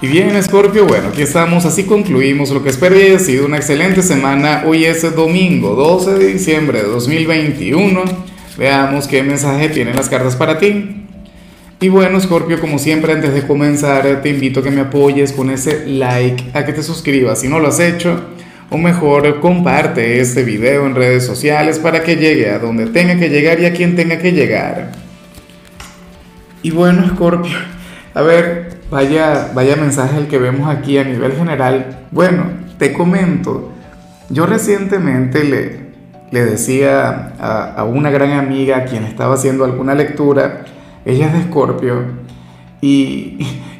Y bien, Scorpio, bueno, aquí estamos, así concluimos lo que espero haya sido una excelente semana. Hoy es domingo 12 de diciembre de 2021. Veamos qué mensaje tienen las cartas para ti. Y bueno, Scorpio, como siempre, antes de comenzar, te invito a que me apoyes con ese like, a que te suscribas si no lo has hecho, o mejor, comparte este video en redes sociales para que llegue a donde tenga que llegar y a quien tenga que llegar. Y bueno, Scorpio, a ver, Vaya, vaya mensaje el que vemos aquí a nivel general. Bueno, te comento, yo recientemente le, le decía a, una gran amiga a quien estaba haciendo alguna lectura, ella es de Escorpio, y,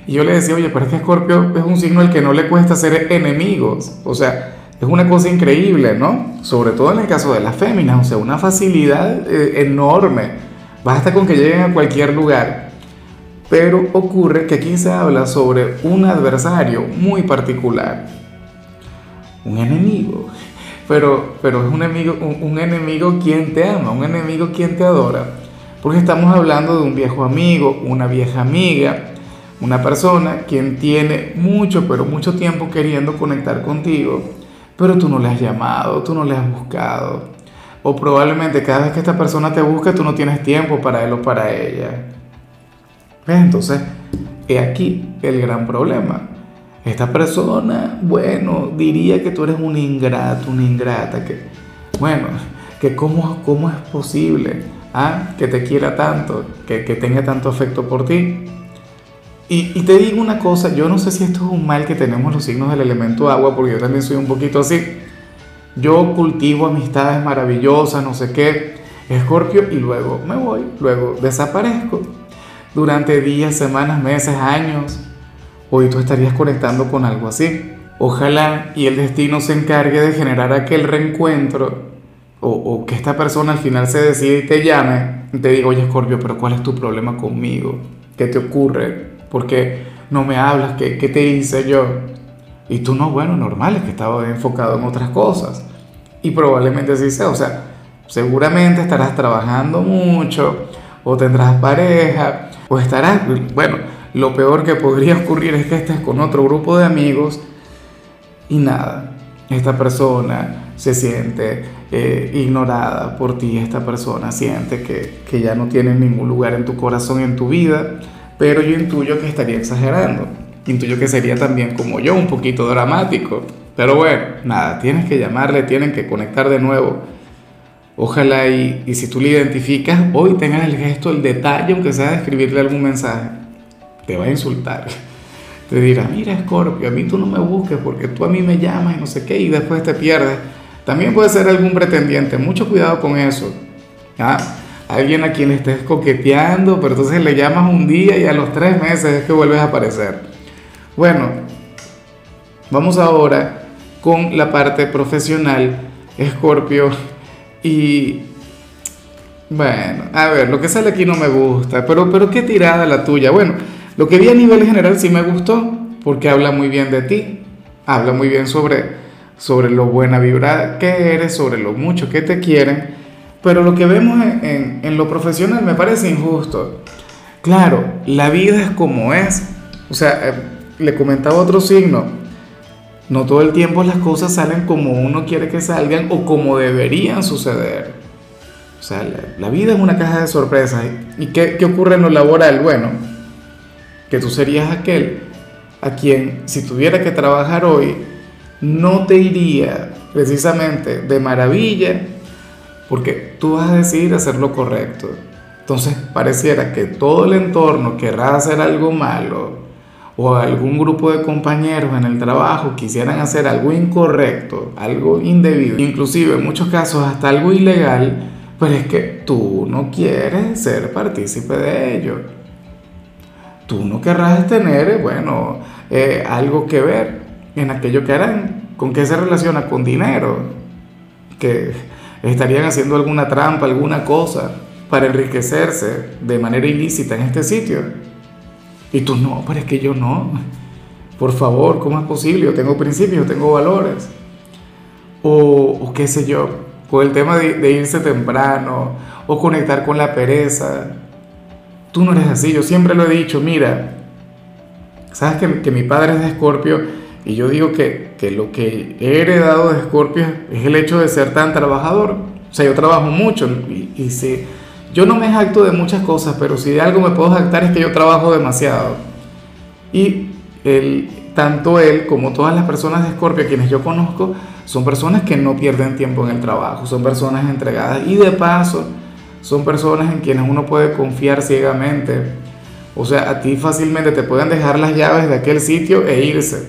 yo le decía, oye, pero es que Escorpio es un signo al que no le cuesta ser enemigos, o sea, es una cosa increíble, ¿no? Sobre todo en el caso de las féminas, o sea, una facilidad eh, enorme, basta con que lleguen a cualquier lugar. Pero ocurre que aquí se habla sobre un adversario muy particular, un enemigo. Pero, pero es un enemigo, un, enemigo quien te ama, un enemigo quien te adora. Porque estamos hablando de un viejo amigo, una vieja amiga, una persona quien tiene mucho, pero mucho tiempo queriendo conectar contigo, pero tú no le has llamado, tú no le has buscado. O probablemente cada vez que esta persona te busca, tú no tienes tiempo para él o para ella. Entonces, he aquí el gran problema. Esta persona, bueno, diría que tú eres un ingrato, una ingrata, que, bueno, que cómo, cómo es posible ¿ah? que te quiera tanto, que, que tenga tanto afecto por ti. Y, y, te digo una cosa, yo no sé si esto es un mal que tenemos los signos del elemento agua, porque yo también soy un poquito así. Yo cultivo amistades maravillosas, no sé qué, escorpio, y luego me voy, luego desaparezco durante días, semanas, meses, años. Hoy tú estarías conectando con algo así. Ojalá y el destino se encargue de generar aquel reencuentro o, que esta persona al final se decide y te llame y te diga, oye Scorpio, pero ¿cuál es tu problema conmigo? ¿Qué te ocurre? ¿Por qué no me hablas? ¿Qué, qué te hice yo? Y tú no, bueno, normal, es que estaba enfocado en otras cosas. Y probablemente así sea, o sea, seguramente estarás trabajando mucho o tendrás pareja o estarás, bueno, lo peor que podría ocurrir es que estés con otro grupo de amigos y nada, esta persona se siente eh, ignorada por ti, esta persona siente que, que ya no tiene ningún lugar en tu corazón en tu vida, pero yo intuyo que estaría exagerando, intuyo que sería también como yo, un poquito dramático, pero bueno, nada, tienes que llamarle, tienen que conectar de nuevo Ojalá y, y, si tú le identificas, hoy tengas el gesto, el detalle, aunque sea de escribirle algún mensaje. Te va a insultar. Te dirá, mira Scorpio, a mí tú no me busques porque tú a mí me llamas y no sé qué y después te pierdes. También puede ser algún pretendiente, mucho cuidado con eso. Alguien a quien estés coqueteando, pero entonces le llamas un día y a los tres meses es que vuelves a aparecer. Bueno, vamos ahora con la parte profesional. Scorpio, y bueno, a ver, lo que sale aquí no me gusta, pero, pero qué tirada la tuya. Bueno, lo que vi a nivel general sí me gustó, porque habla muy bien de ti, habla muy bien sobre, sobre lo buena vibra que eres, sobre lo mucho que te quieren, pero lo que vemos en, en lo profesional me parece injusto. Claro, la vida es como es. O sea, eh, le comentaba otro signo, no todo el tiempo las cosas salen como uno quiere que salgan o como deberían suceder. O sea, la, vida es una caja de sorpresas. ¿Y qué, qué ocurre en lo laboral? Bueno, que tú serías aquel a quien si tuviera que trabajar hoy, no te iría precisamente de maravilla, porque tú vas a decidir hacer lo correcto. Entonces pareciera que todo el entorno querrá hacer algo malo, o algún grupo de compañeros en el trabajo quisieran hacer algo incorrecto, algo indebido, inclusive en muchos casos hasta algo ilegal, pues es que tú no quieres ser partícipe de ello. Tú no querrás tener, bueno, eh, algo que ver en aquello que harán. ¿Con qué se relaciona? Con dinero. Que estarían haciendo alguna trampa, alguna cosa para enriquecerse de manera ilícita en este sitio. Y tú no, pero es que yo no. Por favor, ¿cómo es posible? Yo tengo principios, yo tengo valores. O, qué sé yo, por el tema de, irse temprano o conectar con la pereza. Tú no eres así, yo siempre lo he dicho, mira, Sabes que, que mi padre es de Escorpio y yo digo que, que, lo que he heredado de Escorpio es el hecho de ser tan trabajador. O sea, yo trabajo mucho y, y si, yo no me jacto de muchas cosas, pero si de algo me puedo jactar es que yo trabajo demasiado. Y tanto él como todas las personas de Escorpio, quienes yo conozco, son personas que no pierden tiempo en el trabajo, son personas entregadas y de paso son personas en quienes uno puede confiar ciegamente. O sea, a ti fácilmente te pueden dejar las llaves de aquel sitio e irse.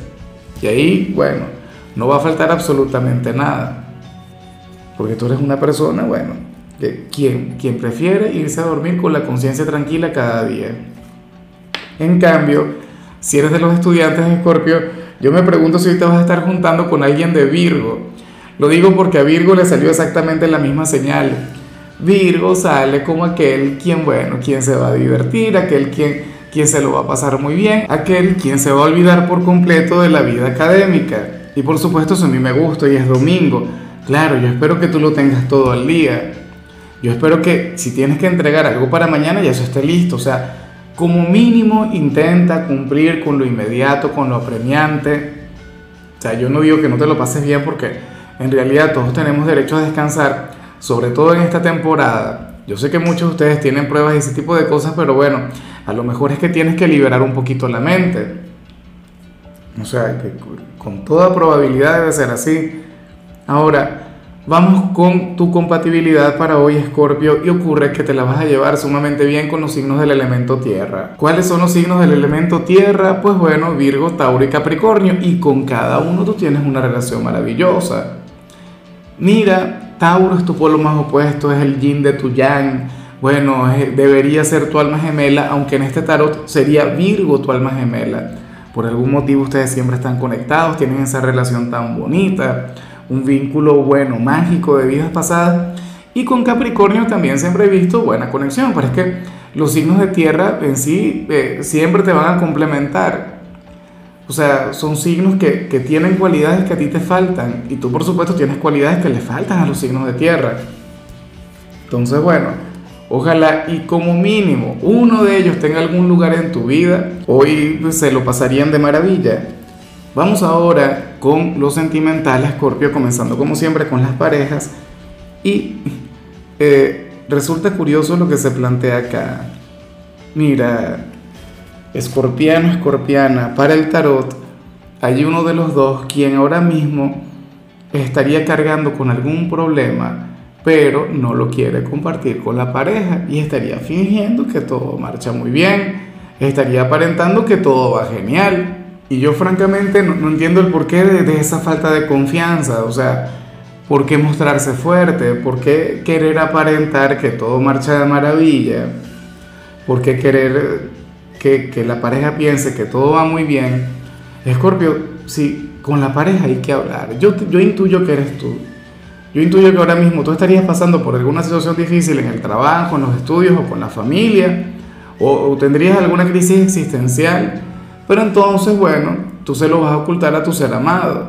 Y ahí, bueno, no va a faltar absolutamente nada. Porque tú eres una persona, bueno, quien, quien prefiere irse a dormir con la conciencia tranquila cada día. En cambio, si eres de los estudiantes de Escorpio, yo me pregunto si hoy te vas a estar juntando con alguien de Virgo. Lo digo porque a Virgo le salió exactamente la misma señal. Virgo sale como aquel quien, bueno, quien se va a divertir, aquel quien, quien se lo va a pasar muy bien, aquel quien se va a olvidar por completo de la vida académica. Y por supuesto eso a mí me gusta y es domingo. Claro, yo espero que tú lo tengas todo el día. Yo espero que si tienes que entregar algo para mañana ya eso esté listo. O sea, como mínimo intenta cumplir con lo inmediato, con lo apremiante. O sea, yo no digo que no te lo pases bien porque en realidad todos tenemos derecho a descansar, sobre todo en esta temporada. Yo sé que muchos de ustedes tienen pruebas y ese tipo de cosas, pero bueno, a lo mejor es que tienes que liberar un poquito la mente. O sea, que con toda probabilidad debe ser así. Ahora, Vamos con tu compatibilidad para hoy, Escorpio, y ocurre que te la vas a llevar sumamente bien con los signos del elemento tierra. ¿Cuáles son los signos del elemento tierra? Pues bueno, Virgo, Tauro y Capricornio, y con cada uno tú tienes una relación maravillosa. Mira, Tauro es tu polo más opuesto, es el yin de tu yang. Bueno, debería ser tu alma gemela, aunque en este tarot sería Virgo tu alma gemela. Por algún motivo ustedes siempre están conectados, tienen esa relación tan bonita un vínculo bueno, mágico de vidas pasadas. Y con Capricornio también siempre he visto buena conexión, pero es que los signos de tierra en sí eh, siempre te van a complementar. O sea, son signos que, que, tienen cualidades que a ti te faltan y tú por supuesto tienes cualidades que le faltan a los signos de tierra. Entonces, bueno, ojalá y como mínimo uno de ellos tenga algún lugar en tu vida, hoy se lo pasarían de maravilla. Vamos ahora con lo sentimental, Scorpio, comenzando como siempre con las parejas. Y eh, resulta curioso lo que se plantea acá. Mira, escorpiano, escorpiana, para el tarot, hay uno de los dos quien ahora mismo estaría cargando con algún problema, pero no lo quiere compartir con la pareja y estaría fingiendo que todo marcha muy bien, estaría aparentando que todo va genial y yo francamente no, entiendo el porqué de, esa falta de confianza, o sea, ¿por qué mostrarse fuerte? ¿Por qué querer aparentar que todo marcha de maravilla? ¿Por qué querer que, que la pareja piense que todo va muy bien? Escorpio, sí, con la pareja hay que hablar. Yo, yo intuyo que eres tú. Yo intuyo que ahora mismo tú estarías pasando por alguna situación difícil en el trabajo, en los estudios o con la familia, o, o tendrías alguna crisis existencial pero entonces, bueno, tú se lo vas a ocultar a tu ser amado.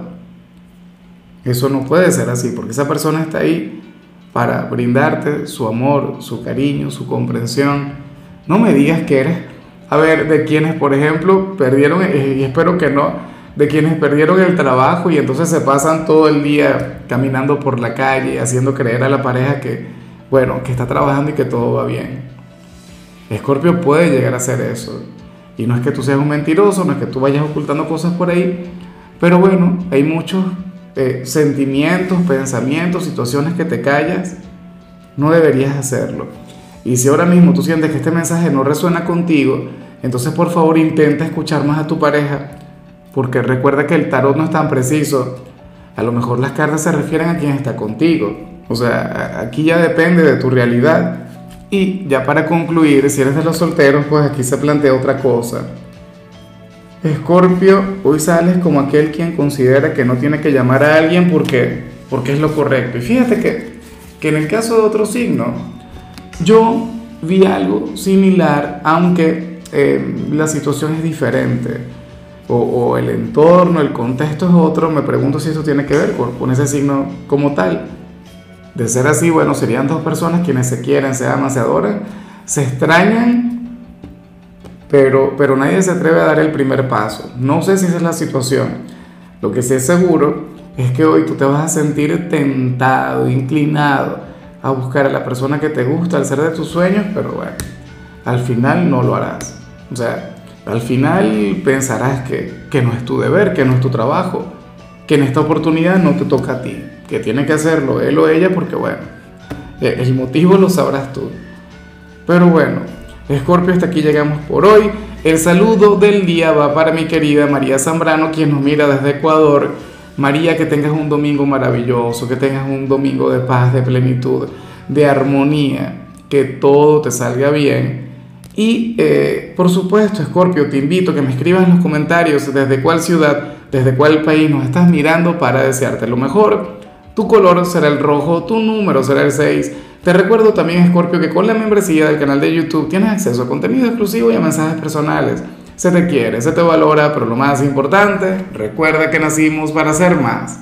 Eso no puede ser así, porque esa persona está ahí para brindarte su amor, su cariño, su comprensión. No me digas que eres, a ver, de quienes, por ejemplo, perdieron, eh, y espero que no, de quienes perdieron el trabajo y entonces se pasan todo el día caminando por la calle, haciendo creer a la pareja que, bueno, que está trabajando y que todo va bien. Escorpio puede llegar a hacer eso. Y no es que tú seas un mentiroso, no es que tú vayas ocultando cosas por ahí, pero bueno, hay muchos eh, sentimientos, pensamientos, situaciones que te callas, no deberías hacerlo. Y si ahora mismo tú sientes que este mensaje no resuena contigo, entonces por favor intenta escuchar más a tu pareja, porque recuerda que el tarot no es tan preciso. A lo mejor las cartas se refieren a quien está contigo. O sea, aquí ya depende de tu realidad. Y ya para concluir, si eres de los solteros, pues aquí se plantea otra cosa. Escorpio, hoy sales como aquel quien considera que no tiene que llamar a alguien porque, porque es lo correcto. Y fíjate que, que en el caso de otro signo, yo vi algo similar, aunque eh, la situación es diferente. O, el entorno, el contexto es otro, me pregunto si esto tiene que ver con, con ese signo como tal. De ser así, bueno, serían dos personas quienes se quieren, se aman, se adoran, se extrañan pero, pero nadie se atreve a dar el primer paso. No sé si esa es la situación. Lo que sí es seguro es que hoy tú te vas a sentir tentado, inclinado a buscar a la persona que te gusta, al ser de tus sueños, pero bueno, al final no lo harás. O sea, al final pensarás que, que no es tu deber, que no es tu trabajo, que en esta oportunidad no te toca a ti, que tiene que hacerlo él o ella porque bueno, el motivo lo sabrás tú. Pero bueno, Escorpio, hasta aquí llegamos por hoy. El saludo del día va para mi querida María Zambrano, quien nos mira desde Ecuador. María, que tengas un domingo maravilloso, que tengas un domingo de paz, de plenitud, de armonía, que todo te salga bien. Y eh, por supuesto, Escorpio, te invito a que me escribas en los comentarios desde cuál ciudad, desde cuál país nos estás mirando para desearte lo mejor. Tu color será el rojo, tu número será el 6. Te recuerdo también, Scorpio, que con la membresía del canal de YouTube tienes acceso a contenido exclusivo y a mensajes personales. Se te quiere, se te valora, pero lo más importante, recuerda que nacimos para ser más.